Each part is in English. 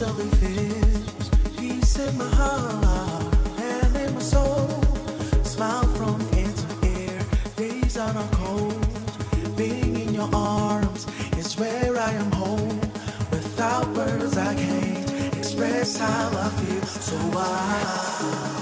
Peace in my heart and in my soul. Smile from ear to ear. Days are not cold. Being in your arms is where I am home. Without words, I can't express how I feel. So I.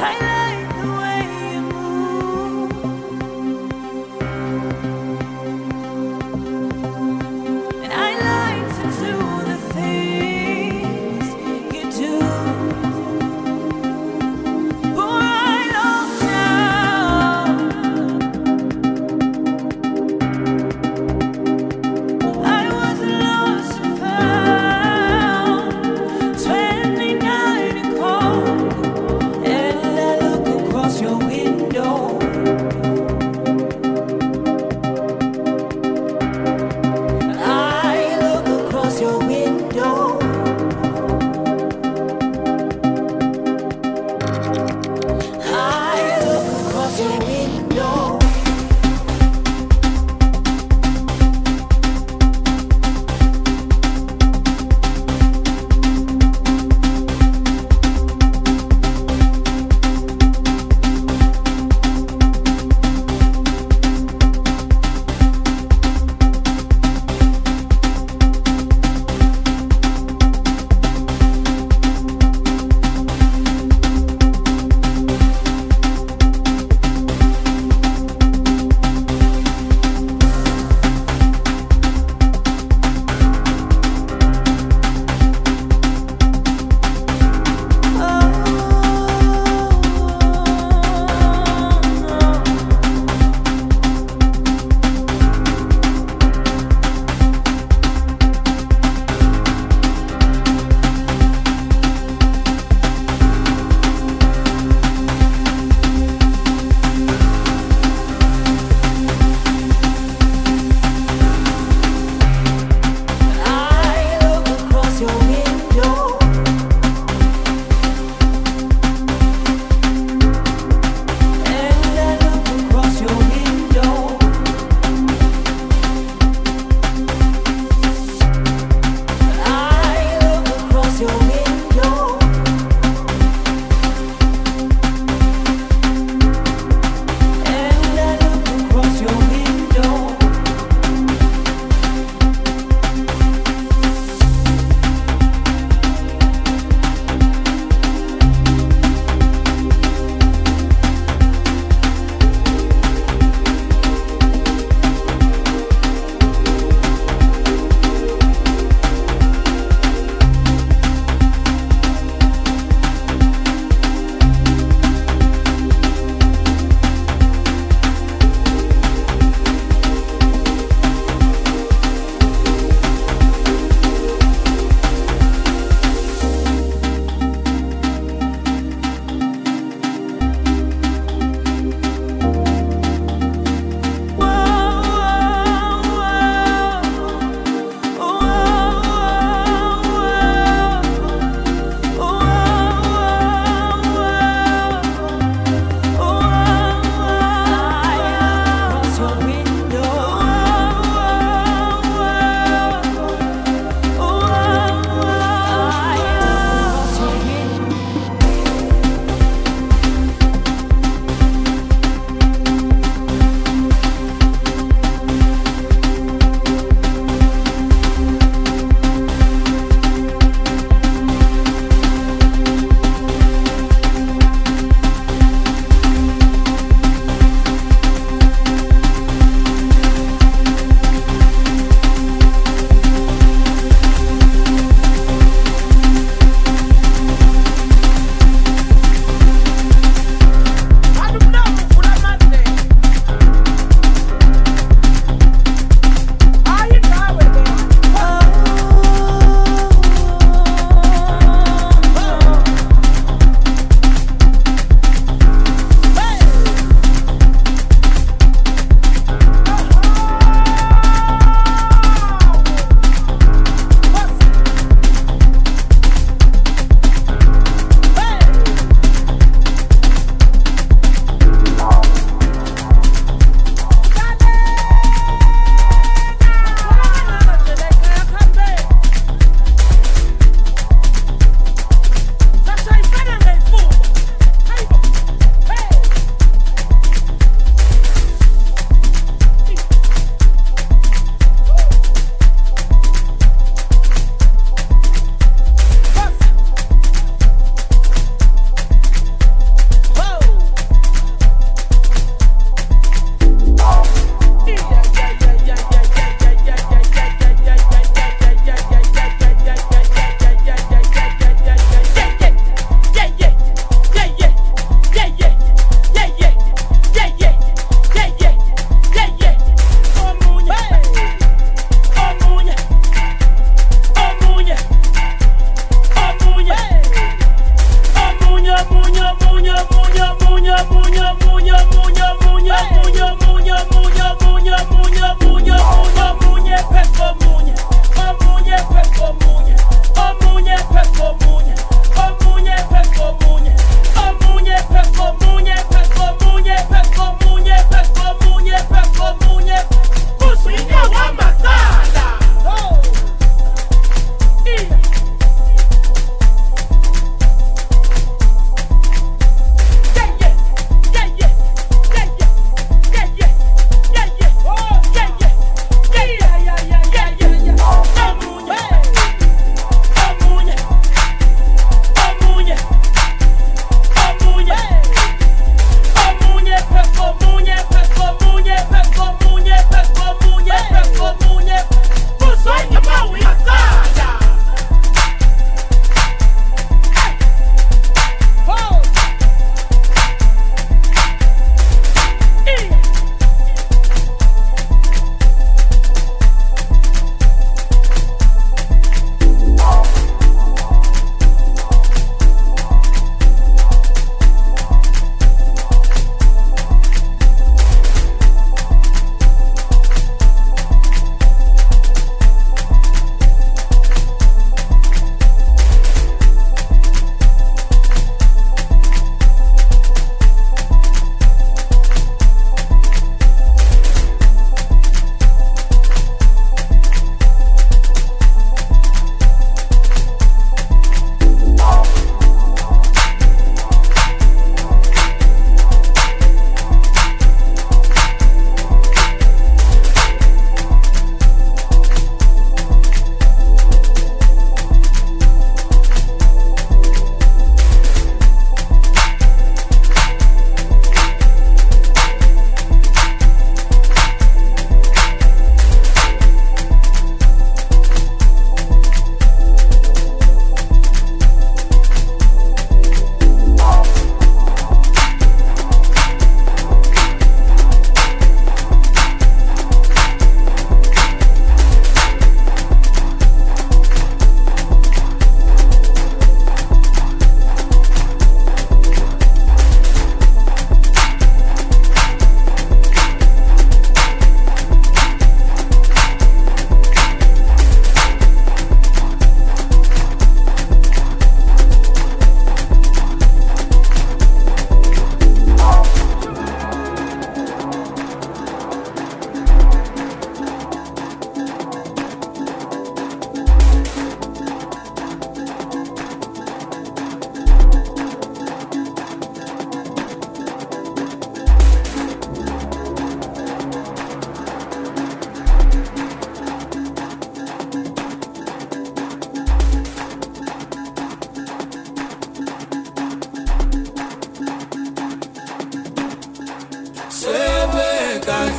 はい、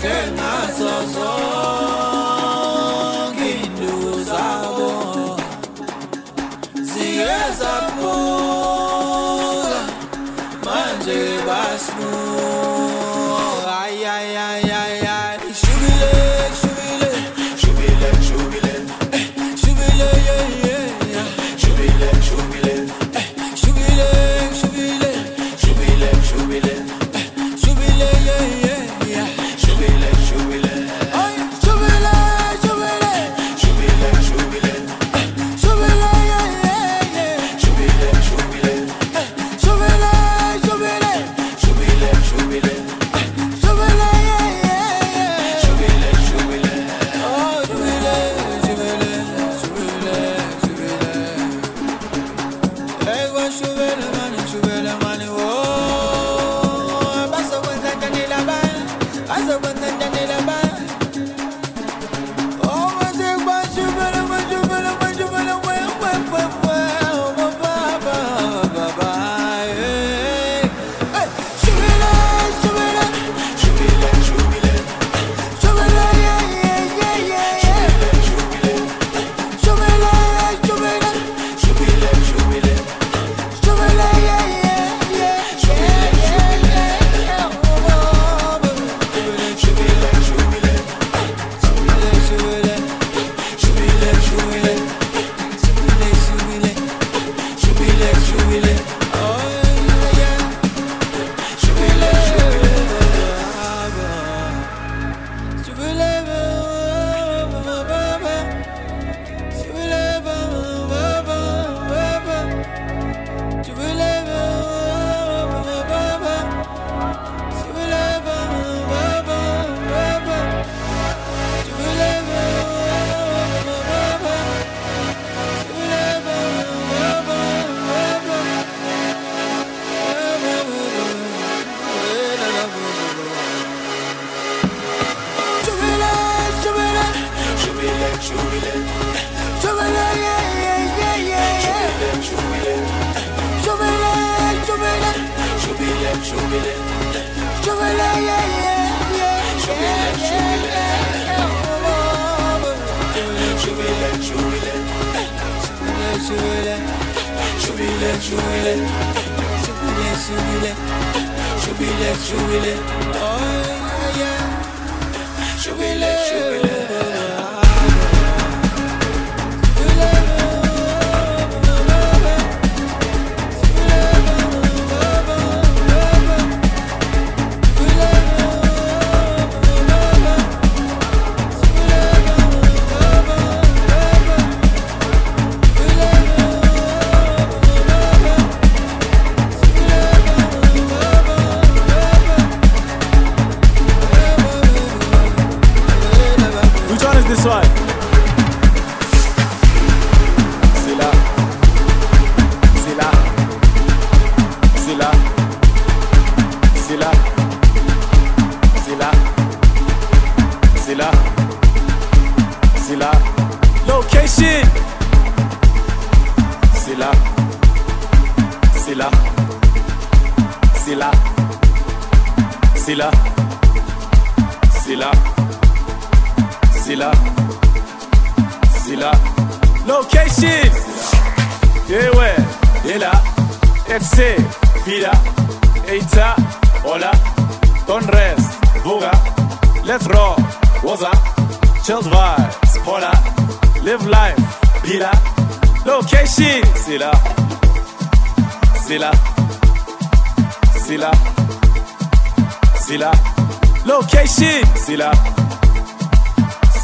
que so so jubile, jubile, jubile, jubile, jubile, jubile, oh yeah, jubile, jubile. C'est là. C'est là. Location. Yeah, ouais. Et là. FC. Vida. Eita. Hola. Ton rest. Voga. Let's roll. What's up? Chill vibes. Hola. Live life. Be. Location. C'est là. C'est là. C'est là. C'est là. Location. C'est là.